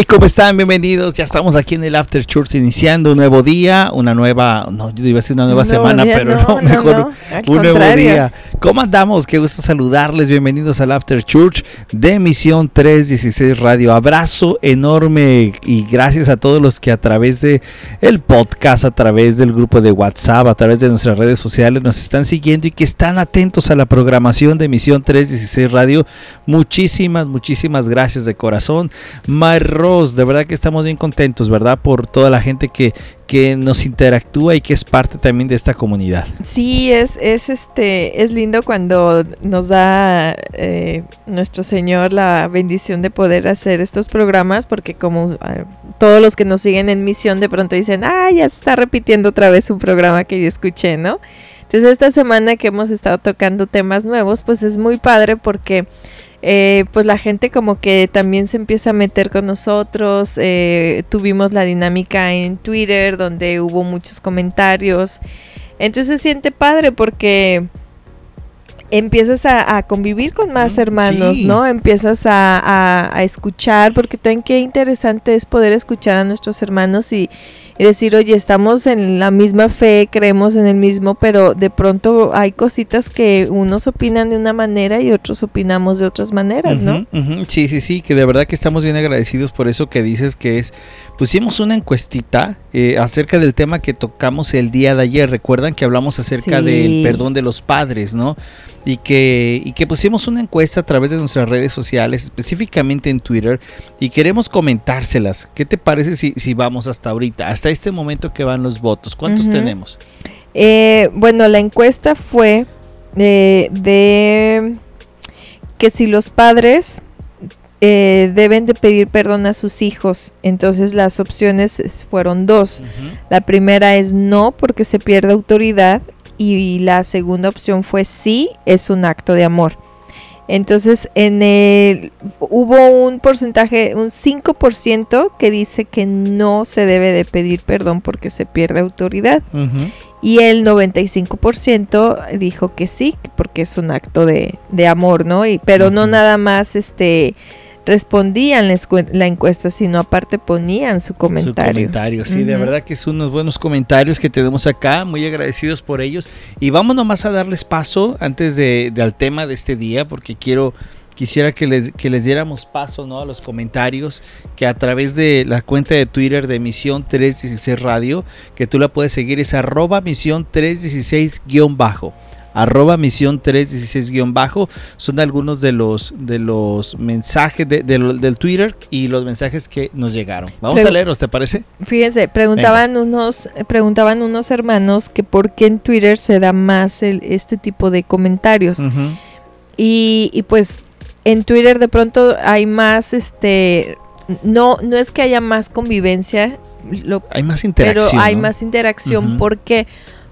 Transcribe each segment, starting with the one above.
Hey, ¿cómo están? Bienvenidos. Ya estamos aquí en el After Church iniciando un nuevo día, una nueva, no, yo iba a decir una nueva semana, pero no, mejor un nuevo día. ¿Cómo andamos? Qué gusto saludarles. Bienvenidos al After Church de Misión 316 Radio. Abrazo enorme y gracias a todos los que a través de el podcast, a través del grupo de WhatsApp, a través de nuestras redes sociales nos están siguiendo y que están atentos a la programación de Misión 316 Radio. Muchísimas, muchísimas gracias de corazón. Rose, de verdad que estamos bien contentos, ¿verdad? Por toda la gente que, que nos interactúa y que es parte también de esta comunidad. Sí, es, es este, es lindo cuando nos da eh, nuestro Señor la bendición de poder hacer estos programas, porque como ah, todos los que nos siguen en misión de pronto dicen, ah, ya se está repitiendo otra vez un programa que yo escuché, ¿no? Entonces esta semana que hemos estado tocando temas nuevos, pues es muy padre porque eh, pues la gente como que también se empieza a meter con nosotros. Eh, tuvimos la dinámica en Twitter donde hubo muchos comentarios. Entonces se siente padre porque empiezas a, convivir con más hermanos, ¿no? Empiezas a, a, escuchar, porque también qué interesante es poder escuchar a nuestros hermanos y, y decir, oye, estamos en la misma fe, creemos en el mismo, pero de pronto hay cositas que unos opinan de una manera y otros opinamos de otras maneras, ¿no? Sí, sí, sí, que de verdad que estamos bien agradecidos por eso que dices que es, pusimos una encuestita eh, acerca del tema que tocamos el día de ayer, recuerdan que hablamos acerca del perdón de los padres, ¿no? Y que, y que pusimos una encuesta a través de nuestras redes sociales, específicamente en Twitter, y queremos comentárselas. ¿Qué te parece si, si vamos hasta ahorita, hasta este momento que van los votos? ¿Cuántos tenemos? Eh, bueno, la encuesta fue de, que si los padres eh, deben de pedir perdón a sus hijos. Entonces las opciones fueron dos. La primera es no porque se pierde autoridad y la segunda opción fue sí, es un acto de amor. Entonces, en el hubo un porcentaje, un 5% que dice que no se debe de pedir perdón porque se pierde autoridad. Y el 95% dijo que sí, porque es un acto de, de amor, ¿no? Y, pero no nada más este respondían la encuesta, sino aparte ponían su comentario. Su comentario, sí, de verdad que son unos buenos comentarios que tenemos acá, muy agradecidos por ellos. Y vamos nomás a darles paso antes de, al tema de este día, porque quiero quisiera que les, que les diéramos paso ¿no? a los comentarios que a través de la cuenta de Twitter de Misión 316 Radio, que tú la puedes seguir, es arroba misión 316 bajo arroba misión 316-bajo. Son algunos de los, de los mensajes del Twitter y los mensajes que nos llegaron. Vamos a leerlos, ¿te parece? Fíjense, preguntaban unos, preguntaban unos hermanos que por qué en Twitter se da más este tipo de comentarios. y, y pues en Twitter de pronto hay más, este, no, no es que haya más convivencia, hay más interacción. Pero hay más interacción porque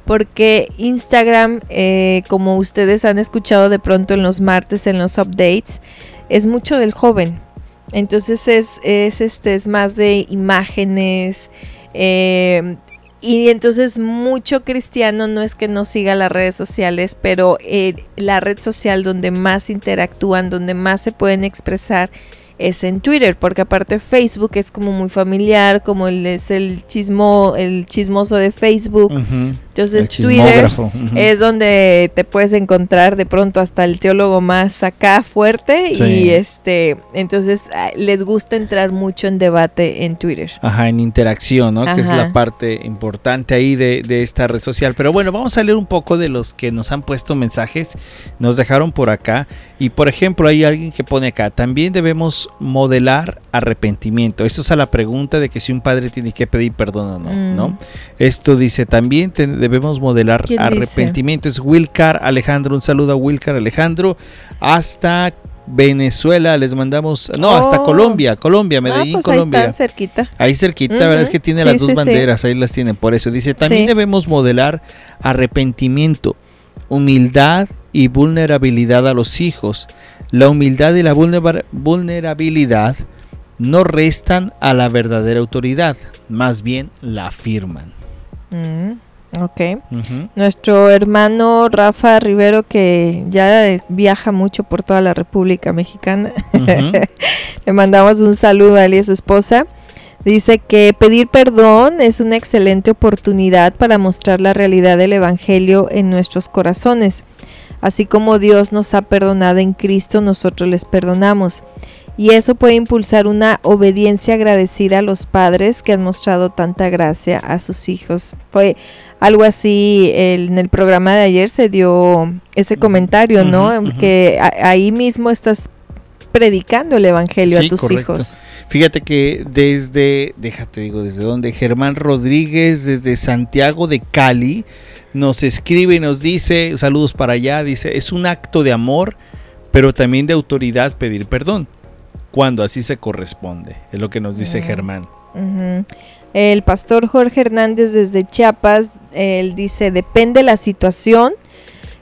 porque Instagram, eh, como ustedes han escuchado de pronto en los martes, en los updates, es mucho del joven. Entonces es, es, este, es más de imágenes. Eh, y entonces mucho cristiano no es que no siga las redes sociales, pero eh, la red social donde más interactúan, donde más se pueden expresar es en Twitter, porque aparte Facebook es como muy familiar, como el, es el chismo, el chismoso de Facebook. Entonces Twitter es donde te puedes encontrar de pronto hasta el teólogo más acá fuerte y este, entonces ah, les gusta entrar mucho en debate en Twitter. Ajá, en interacción, ¿no? Que es la parte importante ahí de, de esta red social. Pero bueno, vamos a leer un poco de los que nos han puesto mensajes, nos dejaron por acá y por ejemplo hay alguien que pone acá, también debemos modelar arrepentimiento. Esto es a la pregunta de que si un padre tiene que pedir perdón o no, ¿no? Mm. Esto dice, también debemos modelar arrepentimiento. Es Wilcar Alejandro, un saludo a Wilcar Alejandro, hasta Venezuela, les mandamos, no, hasta oh. Colombia, Colombia, ah, Medellín, pues Colombia. Ahí cerquita. Ahí cerquita, verdad es que tiene las dos banderas, ahí las tienen, por eso dice, también debemos modelar arrepentimiento, humildad y vulnerabilidad a los hijos. La humildad y la vulnerabilidad no restan a la verdadera autoridad, más bien la afirman. Mm. Ok. Nuestro hermano Rafa Rivero, que ya viaja mucho por toda la República Mexicana, le mandamos un saludo a él y a su esposa. Dice que pedir perdón es una excelente oportunidad para mostrar la realidad del Evangelio en nuestros corazones. Así como Dios nos ha perdonado en Cristo, nosotros les perdonamos y eso puede impulsar una obediencia agradecida a los padres que han mostrado tanta gracia a sus hijos. Fue algo así en el programa de ayer se dio ese comentario, ¿no? Que ahí mismo estás predicando el evangelio a tus hijos. Fíjate que desde, déjate digo, desde donde Germán Rodríguez, desde Santiago de Cali, nos escribe y nos dice, saludos para allá, dice, es un acto de amor, pero también de autoridad pedir perdón cuando así se corresponde, es lo que nos dice Germán. El pastor Jorge Hernández desde Chiapas, él dice, depende la situación,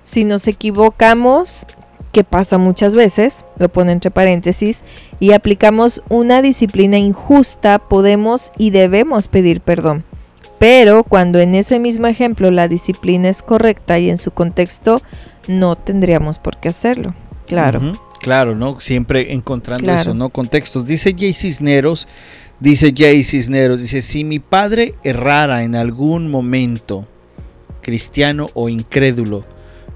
si nos equivocamos, que pasa muchas veces, lo pone entre paréntesis, y aplicamos una disciplina injusta, podemos y debemos pedir perdón. Pero cuando en ese mismo ejemplo la disciplina es correcta y en su contexto, no tendríamos por qué hacerlo. Claro. Claro, ¿no? Siempre encontrando eso, ¿no? Contextos. Dice Jay Cisneros, dice Jay Cisneros, dice, si mi padre errara en algún momento, cristiano o incrédulo,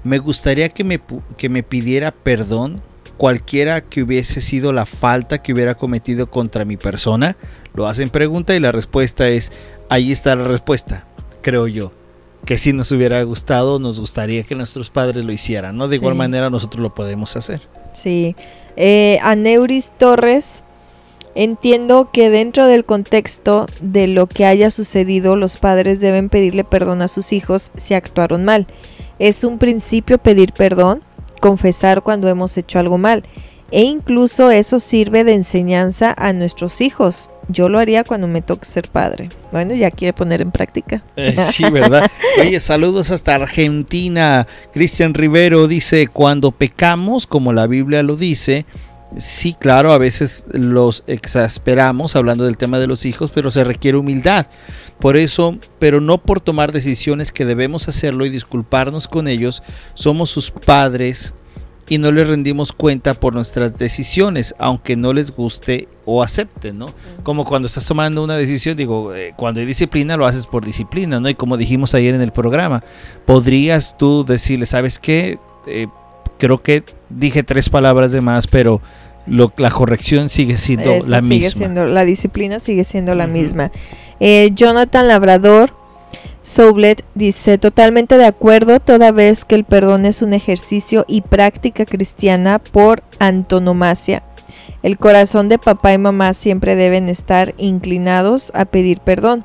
me gustaría que me, que me pidiera perdón, cualquiera que hubiese sido la falta que hubiera cometido contra mi persona. Lo hacen pregunta y la respuesta es, ahí está la respuesta, creo yo que si nos hubiera gustado, nos gustaría que nuestros padres lo hicieran, ¿no? De igual manera nosotros lo podemos hacer. Sí. Eh, Aneuris Torres, entiendo que dentro del contexto de lo que haya sucedido, los padres deben pedirle perdón a sus hijos si actuaron mal. Es un principio pedir perdón, confesar cuando hemos hecho algo mal. E incluso eso sirve de enseñanza a nuestros hijos. Yo lo haría cuando me toque ser padre. Bueno, ya quiere poner en práctica. Eh, sí, ¿verdad? Oye, saludos hasta Argentina. Cristian Rivero dice, cuando pecamos, como la Biblia lo dice, sí, claro, a veces los exasperamos hablando del tema de los hijos, pero se requiere humildad. Por eso, pero no por tomar decisiones que debemos hacerlo y disculparnos con ellos, somos sus padres y no les rendimos cuenta por nuestras decisiones, aunque no les guste o acepten, ¿no? Como cuando estás tomando una decisión, digo, eh, cuando hay disciplina lo haces por disciplina, ¿no? Y como dijimos ayer en el programa, podrías tú decirle, ¿sabes qué? Eh, creo que dije tres palabras de más, pero lo, la corrección sigue siendo la sigue misma. Siendo, la disciplina sigue siendo la misma. Eh, Jonathan Labrador Soublet dice totalmente de acuerdo toda vez que el perdón es un ejercicio y práctica cristiana por antonomasia. El corazón de papá y mamá siempre deben estar inclinados a pedir perdón.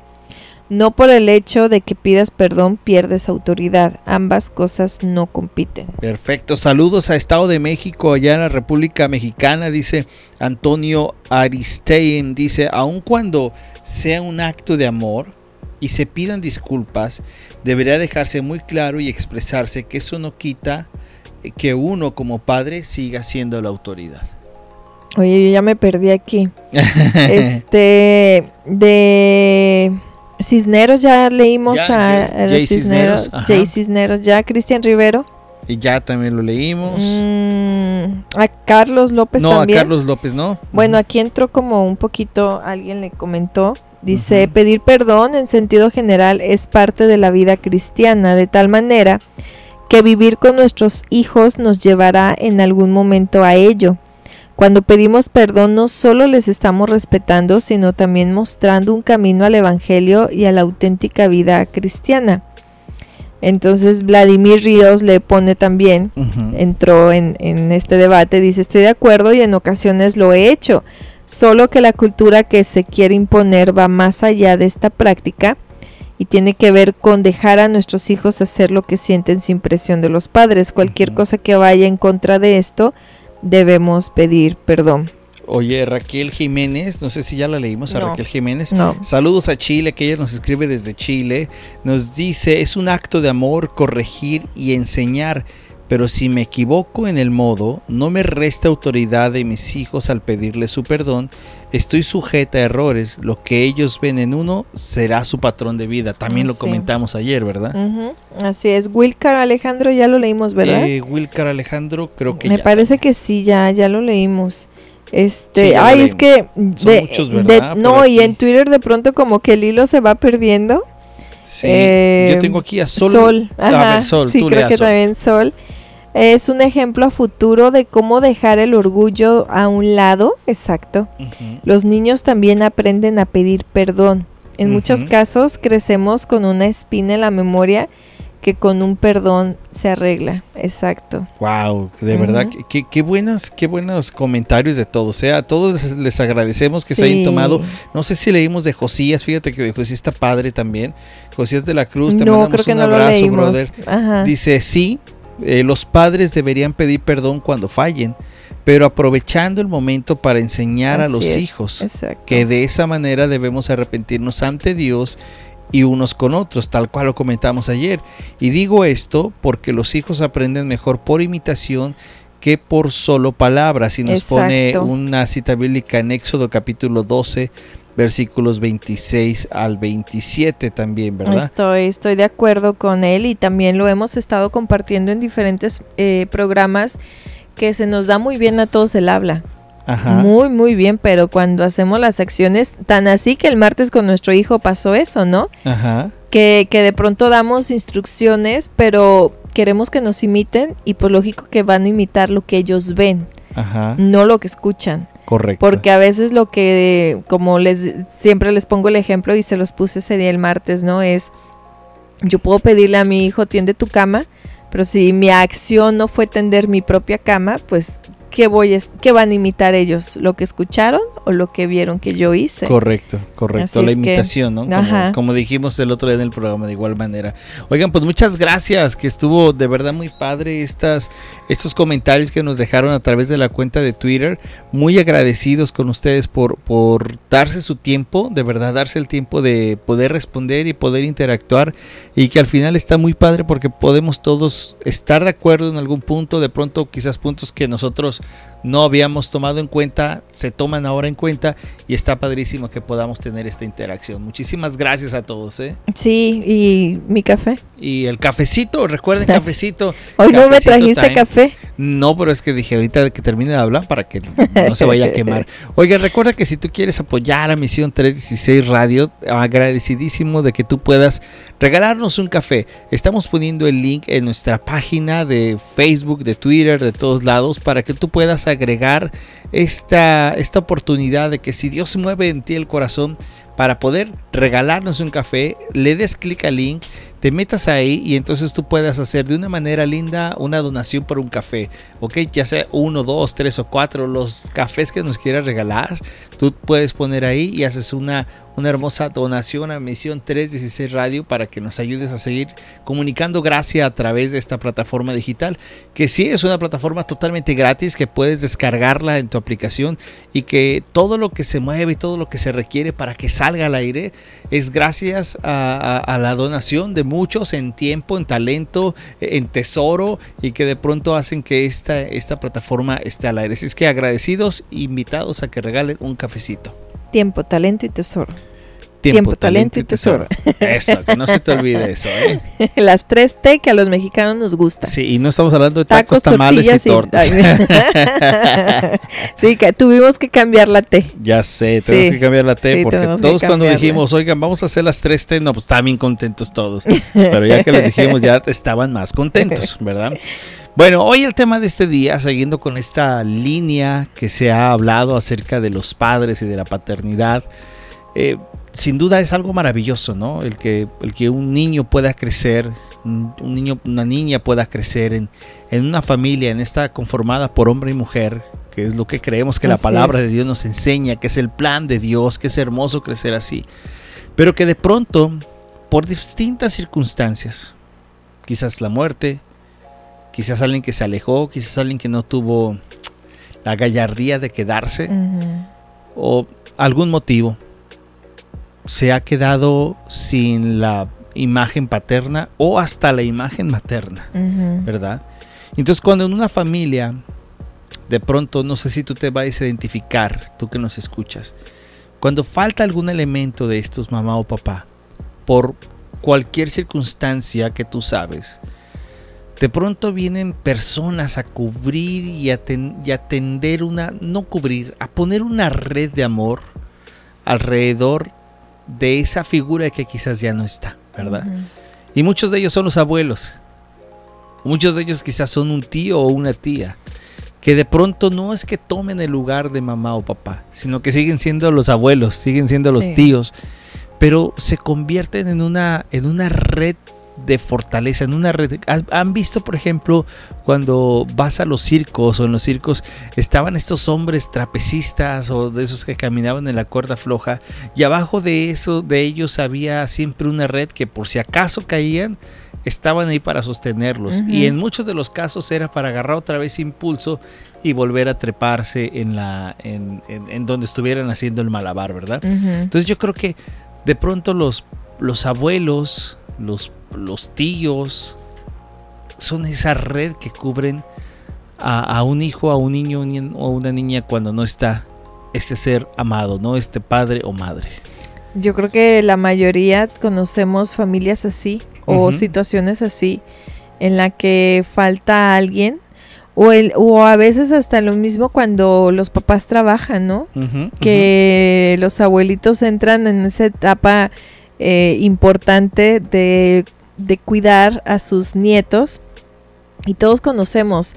No por el hecho de que pidas perdón pierdes autoridad. Ambas cosas no compiten. Perfecto. Saludos a Estado de México, allá en la República Mexicana, dice Antonio Aristein. Dice, aun cuando sea un acto de amor, y se pidan disculpas, debería dejarse muy claro y expresarse que eso no quita eh, que uno como padre siga siendo la autoridad. Oye, yo ya me perdí aquí. este, de Cisneros ya leímos a, Jay Cisneros, Jay Cisneros, ya Cristian Rivero. Y ya también lo leímos. Mm, a Carlos López también. No, a Carlos López no. Bueno, aquí entró como un poquito, alguien le comentó Dice, pedir perdón en sentido general es parte de la vida cristiana, de tal manera que vivir con nuestros hijos nos llevará en algún momento a ello. Cuando pedimos perdón no solo les estamos respetando, sino también mostrando un camino al Evangelio y a la auténtica vida cristiana. Entonces Vladimir Ríos le pone también, entró en, en este debate, dice, estoy de acuerdo y en ocasiones lo he hecho solo que la cultura que se quiere imponer va más allá de esta práctica y tiene que ver con dejar a nuestros hijos hacer lo que sienten sin presión de los padres. Cualquier cosa que vaya en contra de esto, debemos pedir perdón. Oye, Raquel Jiménez, no sé si ya la leímos a Raquel Jiménez. Saludos a Chile, que ella nos escribe desde Chile. Nos dice, es un acto de amor corregir y enseñar pero si me equivoco en el modo, no me resta autoridad de mis hijos al pedirle su perdón, estoy sujeta a errores, lo que ellos ven en uno será su patrón de vida. También lo comentamos ayer, ¿verdad? Así es, Wilcar Alejandro ya lo leímos, ¿verdad? Eh, Wilcar Alejandro creo que... Me parece que sí, ya, ya lo leímos. Este, ay, es que no, y en Twitter de pronto como que el hilo se va perdiendo. Sí, yo tengo aquí a Sol. Sol, ajá, Sol sí, creo que también Sol. Es un ejemplo a futuro de cómo dejar el orgullo a un lado, exacto. Los niños también aprenden a pedir perdón. En muchos casos crecemos con una espina en la memoria que con un perdón se arregla. Exacto. Wow, de verdad, qué, qué, buenas, qué buenos comentarios de todos. ¿eh? A todos les agradecemos que se hayan tomado. No sé si leímos de Josías, fíjate que de Josías está padre también. Josías de la Cruz, te mandamos un abrazo, brother. Dice, sí, eh, los padres deberían pedir perdón cuando fallen, pero aprovechando el momento para enseñar a los hijos que de esa manera debemos arrepentirnos ante Dios y unos con otros, tal cual lo comentamos ayer. Y digo esto porque los hijos aprenden mejor por imitación que por solo palabras. Y nos pone una cita bíblica en Éxodo capítulo 12, versículos 26 al 27 también, ¿verdad? Estoy, estoy de acuerdo con él y también lo hemos estado compartiendo en diferentes eh, programas que se nos da muy bien a todos el habla. Ajá. Muy, muy bien, pero cuando hacemos las acciones, tan así que el martes con nuestro hijo pasó eso, ¿no? Ajá. Que, que de pronto damos instrucciones, pero queremos que nos imiten y pues lógico que van a imitar lo que ellos ven, Ajá. no lo que escuchan. Correcto. Porque a veces lo que, como les siempre les pongo el ejemplo y se los puse ese día el martes, ¿no? Es, yo puedo pedirle a mi hijo, tiende tu cama, pero si mi acción no fue tender mi propia cama, pues ¿qué, voy ¿qué van a imitar ellos? ¿Lo que escucharon o lo que vieron que yo hice? Correcto, correcto. la imitación, ¿no? Como, dijimos el otro día en el programa, de igual manera. Oigan, pues muchas gracias, que estuvo de verdad muy padre estas, estos comentarios que nos dejaron a través de la cuenta de Twitter. Muy agradecidos con ustedes por, por darse su tiempo, de verdad darse el tiempo de poder responder y poder interactuar. Y que al final está muy padre porque podemos todos estar de acuerdo en algún punto, de pronto quizás puntos que nosotros no habíamos tomado en cuenta, se toman ahora en cuenta y está padrísimo que podamos tener esta interacción. Muchísimas gracias a todos. ¿eh? Sí, y mi café. Y el cafecito, recuerden cafecito. Hoy no me trajiste café. No, pero es que dije ahorita que termine de hablar para que no se vaya a quemar. Oiga, recuerda que si tú quieres apoyar a Misión 316 Radio, agradecidísimo de que tú puedas regalarnos un café. Estamos poniendo el link en nuestra página de Facebook, de Twitter, de todos lados, para que tú puedas agregar esta, esta oportunidad de que si Dios mueve en ti el corazón para poder regalarnos un café, le des clic al link, te metas ahí y entonces tú puedas hacer de una manera linda una donación por un café, ok, ya sea uno, dos, tres o cuatro, los cafés que nos quieras regalar, tú puedes poner ahí y haces una, una hermosa donación a Misión 316 Radio para que nos ayudes a seguir comunicando. Gracia a través de esta plataforma digital, que sí es una plataforma totalmente gratis, que puedes descargarla en tu aplicación y que todo lo que se mueve y todo lo que se requiere para que salga al aire es gracias a, la donación de muchos en tiempo, en talento, en tesoro y que de pronto hacen que esta, esta plataforma esté al aire. Así es que agradecidos, invitados a que regalen un cafecito. Tiempo, talento y tesoro. Tiempo, talento, y tesoro. Eso, que no se te olvide eso. ¿eh? Las tres T que a los mexicanos nos gustan. Sí, y no estamos hablando de tacos, tamales y tortas. sí, que tuvimos que cambiar la T. Ya sé, tenemos que cambiar la T porque todos cuando dijimos, oigan, vamos a hacer las tres T, no, pues estaban bien contentos todos. Pero ya que les dijimos, ya estaban más contentos, ¿verdad? Bueno, hoy el tema de este día, siguiendo con esta línea que se ha hablado acerca de los padres y de la paternidad, eh, sin duda es algo maravilloso, ¿no? El que, el que un niño pueda crecer, un niño, una niña pueda crecer en, una familia, en esta conformada por hombre y mujer, que es lo que creemos que la palabra de Dios nos enseña, que es el plan de Dios, que es hermoso crecer así. Pero que de pronto, por distintas circunstancias, quizás la muerte, quizás alguien que se alejó, quizás alguien que no tuvo la gallardía de quedarse o algún motivo se ha quedado sin la imagen paterna o hasta la imagen materna, ¿verdad? Entonces cuando en una familia, de pronto, no sé si tú te vas a identificar, tú que nos escuchas, cuando falta algún elemento de estos, mamá o papá, por cualquier circunstancia que tú sabes, de pronto vienen personas a cubrir y, atender una, no cubrir, a poner una red de amor alrededor de esa figura que quizás ya no está, ¿verdad? Y muchos de ellos son los abuelos. Muchos de ellos quizás son un tío o una tía. Que de pronto no es que tomen el lugar de mamá o papá, sino que siguen siendo los abuelos, siguen siendo los tíos. Pero se convierten en una, en una red de fortaleza, en una red. ¿Han visto, por ejemplo, cuando vas a los circos o en los circos estaban estos hombres trapecistas o de esos que caminaban en la cuerda floja y abajo de eso, de ellos había siempre una red que por si acaso caían, estaban ahí para sostenerlos y en muchos de los casos era para agarrar otra vez impulso y volver a treparse en la en, donde estuvieran haciendo el malabar, ¿verdad? Entonces yo creo que de pronto los los abuelos, los los tíos, son esa red que cubren a, un hijo, a un niño o a una niña cuando no está este ser amado, ¿no? Este padre o madre. Yo creo que la mayoría conocemos familias así o situaciones así en la que falta alguien o, el, o a veces hasta lo mismo cuando los papás trabajan, ¿no? que los abuelitos entran en esa etapa eh, importante de de cuidar a sus nietos y todos conocemos.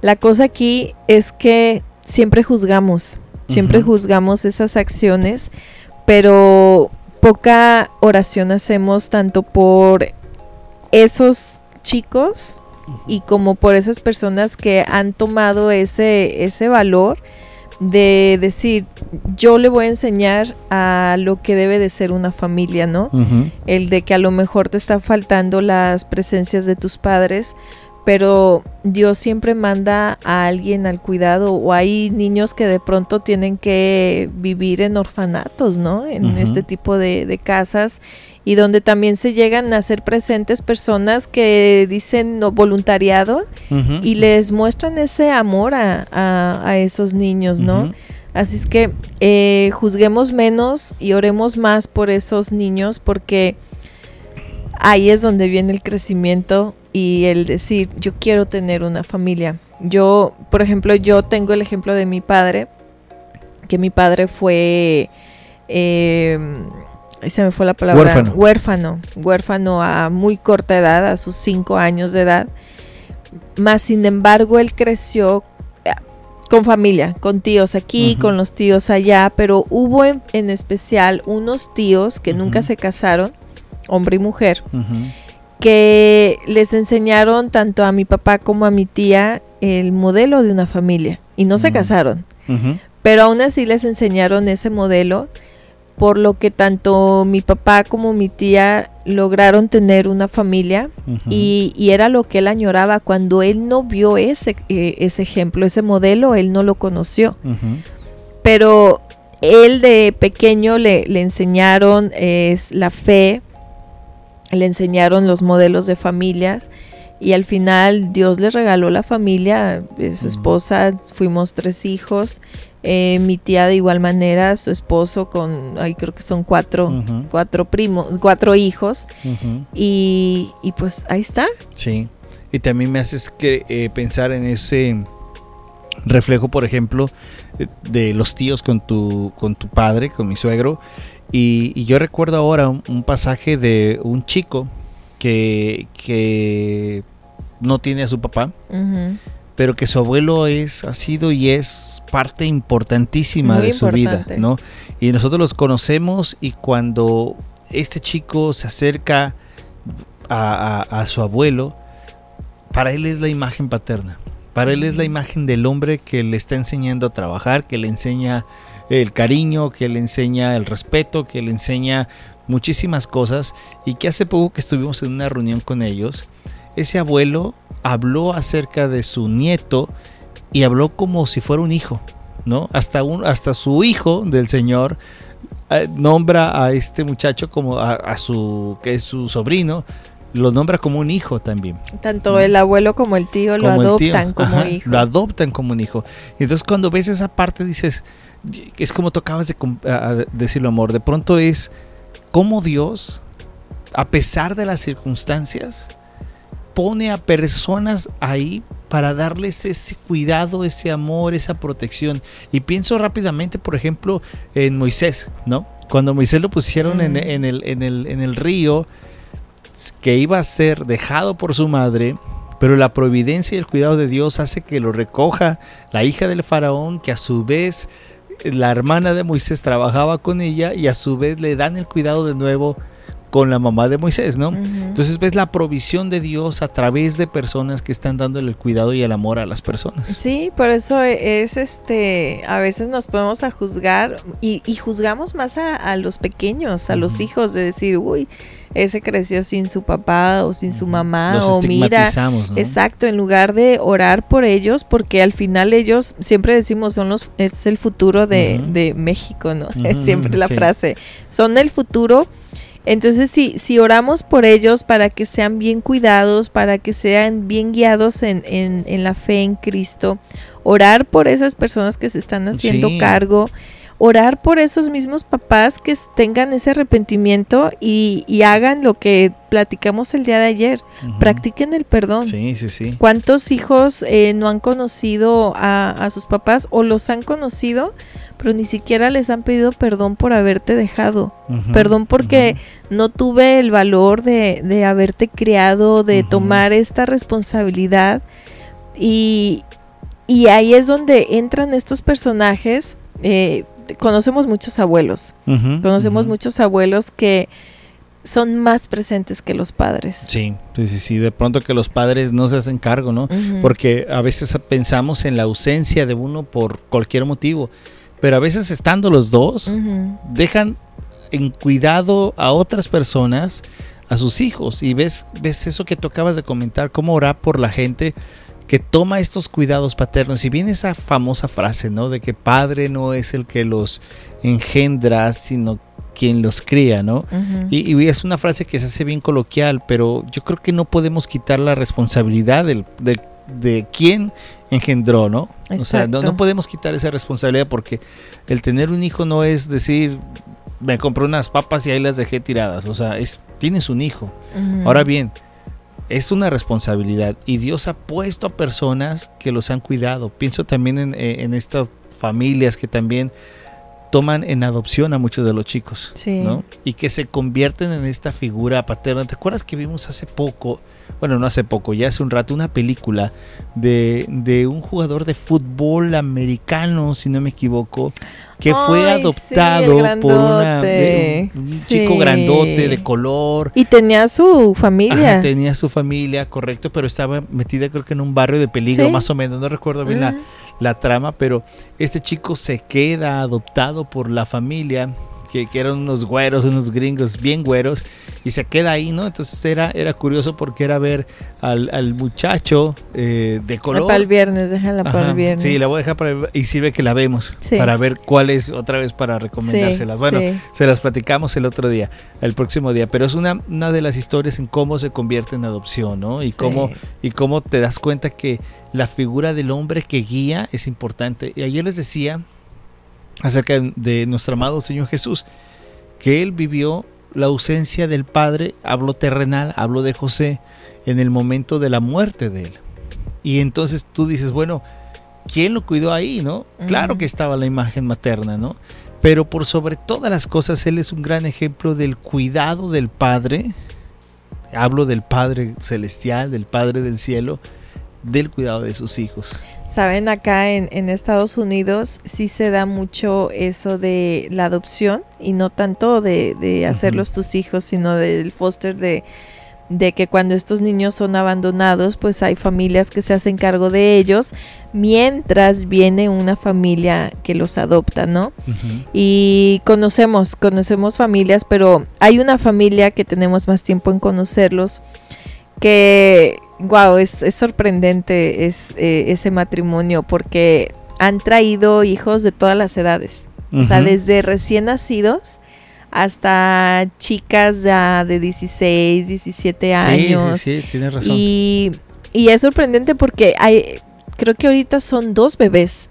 La cosa aquí es que siempre juzgamos, siempre juzgamos esas acciones, pero poca oración hacemos tanto por esos chicos y como por esas personas que han tomado ese, ese valor de decir, yo le voy a enseñar a lo que debe de ser una familia, ¿no? El de que a lo mejor te están faltando las presencias de tus padres, pero Dios siempre manda a alguien al cuidado o hay niños que de pronto tienen que vivir en orfanatos, ¿no? En este tipo de, casas y donde también se llegan a hacer presentes personas que dicen no, voluntariado y les muestran ese amor a, esos niños, ¿no? Así es que eh, juzguemos menos y oremos más por esos niños porque ahí es donde viene el crecimiento y el decir, yo quiero tener una familia. Yo, por ejemplo, yo tengo el ejemplo de mi padre, que mi padre fue, eh, se me fue la palabra, huérfano. huérfano, huérfano a muy corta edad, a sus cinco años de edad. Más sin embargo, él creció eh, con familia, con tíos aquí, con los tíos allá, pero hubo en, especial unos tíos que nunca se casaron, hombre y mujer, que les enseñaron tanto a mi papá como a mi tía el modelo de una familia y no se casaron, pero aún así les enseñaron ese modelo por lo que tanto mi papá como mi tía lograron tener una familia y, era lo que él añoraba. Cuando él no vio ese, eh, ese ejemplo, ese modelo, él no lo conoció. Pero él de pequeño le, le enseñaron es la fe, le enseñaron los modelos de familias y al final Dios le regaló la familia, eh, su esposa, fuimos tres hijos, eh, mi tía de igual manera, su esposo con, ahí creo que son cuatro, cuatro primos, cuatro hijos. Y, pues ahí está. Sí, y también me haces que, eh, pensar en ese reflejo, por ejemplo, de los tíos con tu, con tu padre, con mi suegro, y, yo recuerdo ahora un, pasaje de un chico que, que no tiene a su papá, pero que su abuelo es, ha sido y es parte importantísima de su vida, ¿no? Y nosotros los conocemos y cuando este chico se acerca a, a su abuelo, para él es la imagen paterna. Para él es la imagen del hombre que le está enseñando a trabajar, que le enseña el cariño, que le enseña el respeto, que le enseña muchísimas cosas y que hace poco que estuvimos en una reunión con ellos, ese abuelo habló acerca de su nieto y habló como si fuera un hijo, ¿no? Hasta, un, hasta su hijo del Señor eh, nombra a este muchacho como a, su, que es su sobrino, lo nombra como un hijo también. Tanto el abuelo como el tío lo adoptan como hijo. Lo adoptan como un hijo. Entonces cuando ves esa parte dices, es como tocabas de decirlo amor, de pronto es como Dios, a pesar de las circunstancias, pone a personas ahí para darles ese cuidado, ese amor, esa protección. Y pienso rápidamente, por ejemplo, en Moisés, ¿no? Cuando Moisés lo pusieron en, el, en, el, en el río, que iba a ser dejado por su madre, pero la providencia y el cuidado de Dios hace que lo recoja la hija del faraón, que a su vez la hermana de Moisés trabajaba con ella y a su vez le dan el cuidado de nuevo con la mamá de Moisés, ¿no? Entonces ves la provisión de Dios a través de personas que están dándole el cuidado y el amor a las personas. Sí, por eso es este, a veces nos podemos a juzgar y, juzgamos más a, los pequeños, a los hijos, de decir, uy, ese creció sin su papá o sin su mamá o mira, exacto, en lugar de orar por ellos, porque al final ellos siempre decimos son los, es el futuro de, de México, ¿no? Es siempre la frase, son el futuro entonces, si, si oramos por ellos para que sean bien cuidados, para que sean bien guiados en, en, la fe en Cristo, orar por esas personas que se están haciendo cargo, orar por esos mismos papás que tengan ese arrepentimiento y, y hagan lo que platicamos el día de ayer, practiquen el perdón. Sí, sí, sí. ¿Cuántos hijos eh, no han conocido a, a sus papás o los han conocido? Pero ni siquiera les han pedido perdón por haberte dejado. perdón porque no tuve el valor de, de haberte criado, de tomar esta responsabilidad. Y, y, ahí es donde entran estos personajes. Eh, conocemos muchos abuelos. conocemos muchos abuelos que son más presentes que los padres. Sí, sí, sí, de pronto que los padres no se hacen cargo, ¿no? Porque a veces pensamos en la ausencia de uno por cualquier motivo. Pero a veces estando los dos, dejan en cuidado a otras personas, a sus hijos. Y ves, ves eso que tú acabas de comentar, cómo orar por la gente que toma estos cuidados paternos. Y viene esa famosa frase, ¿no? De que padre no es el que los engendra, sino quien los cría, ¿no? y, es una frase que se hace bien coloquial, pero yo creo que no podemos quitar la responsabilidad del, del de quién engendró, ¿no? O sea, no, podemos quitar esa responsabilidad porque el tener un hijo no es decir, me compré unas papas y ahí las dejé tiradas. O sea, es, tienes un hijo. Ahora bien, es una responsabilidad y Dios ha puesto a personas que los han cuidado. Pienso también en, eh, en estas familias que también toman en adopción a muchos de los chicos, ¿no? Y que se convierten en esta figura paterna. ¿Te acuerdas que vimos hace poco, bueno, no hace poco, ya hace un rato, una película de, de un jugador de fútbol americano, si no me equivoco, que fue adoptado por una, un chico grandote de color. Y tenía su familia. tenía su familia, correcto, pero estaba metida creo que en un barrio de peligro, más o menos, no recuerdo bien la, la trama, pero este chico se queda adoptado por la familia que, eran unos güeros, unos gringos bien güeros, y se queda ahí, ¿no? Entonces era, era curioso porque era ver al, muchacho eh, de color. Para el viernes, déjala para el viernes. Sí, la voy a dejar para el, y sirve que la vemos para ver cuál es otra vez para recomendárselas. bueno, se las platicamos el otro día, el próximo día, pero es una, una de las historias en cómo se convierte en adopción, ¿no? Y cómo, y cómo te das cuenta que la figura del hombre que guía es importante. Y ayer les decía acerca de nuestro amado Señor Jesús, que Él vivió la ausencia del Padre, habló terrenal, habló de José en el momento de la muerte de Él. Y entonces tú dices, bueno, ¿quién lo cuidó ahí, no? Claro que estaba la imagen materna, ¿no? Pero por sobre todas las cosas, Él es un gran ejemplo del cuidado del Padre. Hablo del Padre celestial, del Padre del cielo, del cuidado de sus hijos. Saben, acá en, Estados Unidos sí se da mucho eso de la adopción y no tanto de, hacerlos tus hijos, sino del foster de, de que cuando estos niños son abandonados, pues hay familias que se hacen cargo de ellos, mientras viene una familia que los adopta, ¿no? Y conocemos, conocemos familias, pero hay una familia que tenemos más tiempo en conocerlos, que wow, es, sorprendente es, eh, ese matrimonio porque han traído hijos de todas las edades. O sea, desde recién nacidos hasta chicas ya de 16, 17 años. Sí, sí, tienes razón. Y, y es sorprendente porque hay, creo que ahorita son dos bebés.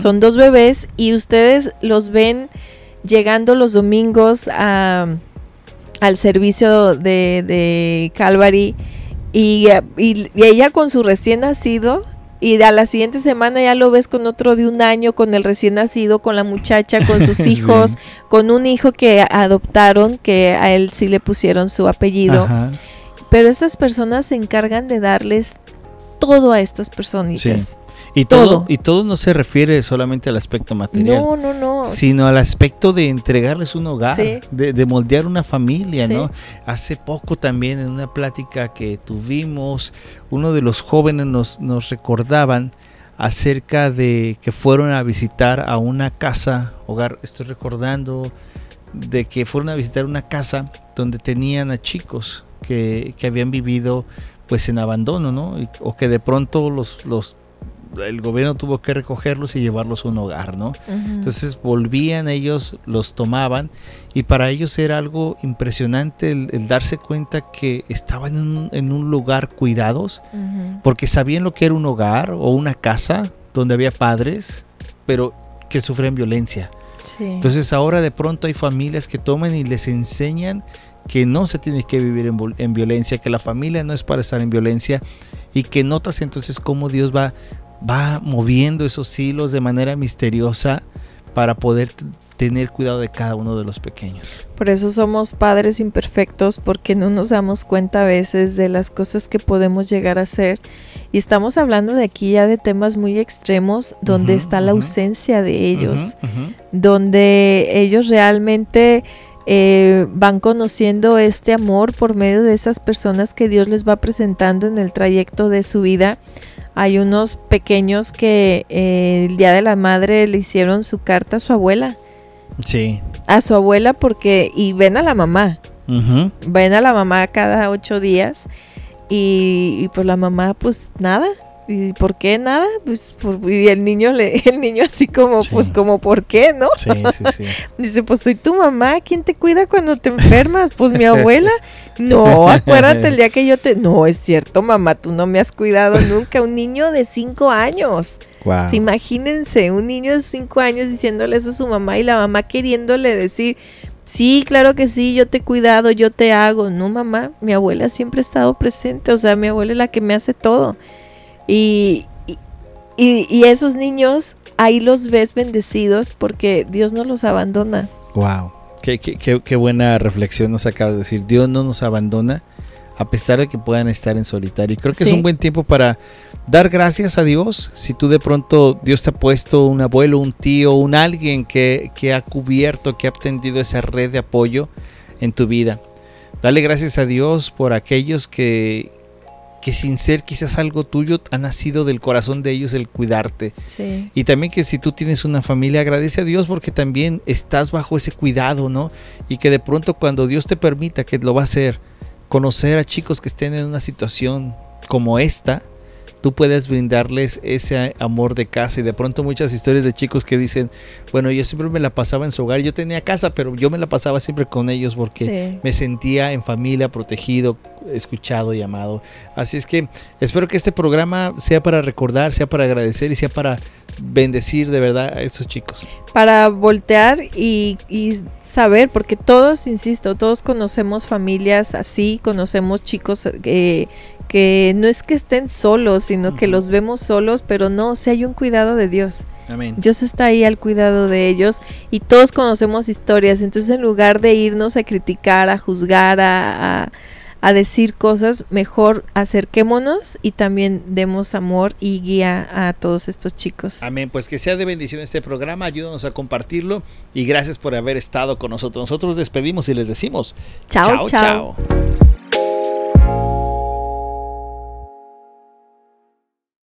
Son dos bebés y ustedes los ven llegando los domingos a, al servicio de, de Calvary y, y, ella con su recién nacido y a la siguiente semana ya lo ves con otro de un año, con el recién nacido, con la muchacha, con sus hijos, con un hijo que adoptaron, que a él sí le pusieron su apellido. Pero estas personas se encargan de darles todo a estas personitas. Y todo. Y todo no se refiere solamente al aspecto material. No, no, no. Sino al aspecto de entregarles un hogar, de, moldear una familia, ¿no? Hace poco también en una plática que tuvimos, uno de los jóvenes nos, nos recordaban acerca de que fueron a visitar a una casa, hogar, estoy recordando, de que fueron a visitar una casa donde tenían a chicos que, que habían vivido pues en abandono, ¿no? O que de pronto los, los el gobierno tuvo que recogerlos y llevarlos a un hogar, ¿no? Entonces volvían ellos, los tomaban y para ellos era algo impresionante el, darse cuenta que estaban en un, lugar cuidados, porque sabían lo que era un hogar o una casa donde había padres, pero que sufren violencia. Entonces ahora de pronto hay familias que toman y les enseñan que no se tiene que vivir en, en, violencia, que la familia no es para estar en violencia y que notas entonces cómo Dios va va moviendo esos hilos de manera misteriosa para poder tener cuidado de cada uno de los pequeños. Por eso somos padres imperfectos, porque no nos damos cuenta a veces de las cosas que podemos llegar a hacer. Y estamos hablando de aquí ya de temas muy extremos, donde está la ausencia de ellos, donde ellos realmente eh, van conociendo este amor por medio de esas personas que Dios les va presentando en el trayecto de su vida hay unos pequeños que eh, el Día de la Madre le hicieron su carta a su abuela. Sí. A su abuela porque, y ven a la mamá. Ven a la mamá cada ocho días y, y pues la mamá pues nada, ¿Y por qué nada? Pues y el niño le, el niño así como, pues como ¿por qué, no? Sí, sí, sí. Dice, pues soy tu mamá, ¿quién te cuida cuando te enfermas? Pues mi abuela. No, acuérdate el día que yo te. No, es cierto, mamá, tú no me has cuidado nunca. Un niño de cinco años. Wow. imagínense, un niño de cinco años diciéndole eso a su mamá y la mamá queriéndole decir, Sí, claro que sí, yo te he cuidado, yo te hago. No, mamá, mi abuela siempre ha estado presente, o sea, mi abuela es la que me hace todo. Y, y, esos niños, ahí los ves bendecidos porque Dios no los abandona. Wow, qué, qué, qué, buena reflexión nos acaba de decir. Dios no nos abandona a pesar de que puedan estar en solitario. Y creo que es un buen tiempo para dar gracias a Dios. Si tú de pronto Dios te ha puesto un abuelo, un tío, un alguien que, que ha cubierto, que ha tendido esa red de apoyo en tu vida. Dale gracias a Dios por aquellos que, que sin ser quizás algo tuyo, ha nacido del corazón de ellos el cuidarte. Y también que si tú tienes una familia, agradece a Dios porque también estás bajo ese cuidado, ¿no? Y que de pronto cuando Dios te permita, que lo va a hacer, conocer a chicos que estén en una situación como esta, tú puedes brindarles ese amor de casa y de pronto muchas historias de chicos que dicen, bueno, yo siempre me la pasaba en su hogar, yo tenía casa, pero yo me la pasaba siempre con ellos porque me sentía en familia, protegido, escuchado y amado. Así es que espero que este programa sea para recordar, sea para agradecer y sea para bendecir de verdad a estos chicos. Para voltear y, y, saber, porque todos, insisto, todos conocemos familias así, conocemos chicos que que no es que estén solos, sino que los vemos solos, pero no, si hay un cuidado de Dios. Dios está ahí al cuidado de ellos y todos conocemos historias, entonces en lugar de irnos a criticar, a juzgar, a, a, decir cosas, mejor acerquémonos y también demos amor y guía a todos estos chicos. Amén, pues que sea de bendición este programa, ayúdanos a compartirlo y gracias por haber estado con nosotros. Nosotros despedimos y les decimos chao. chao. chao.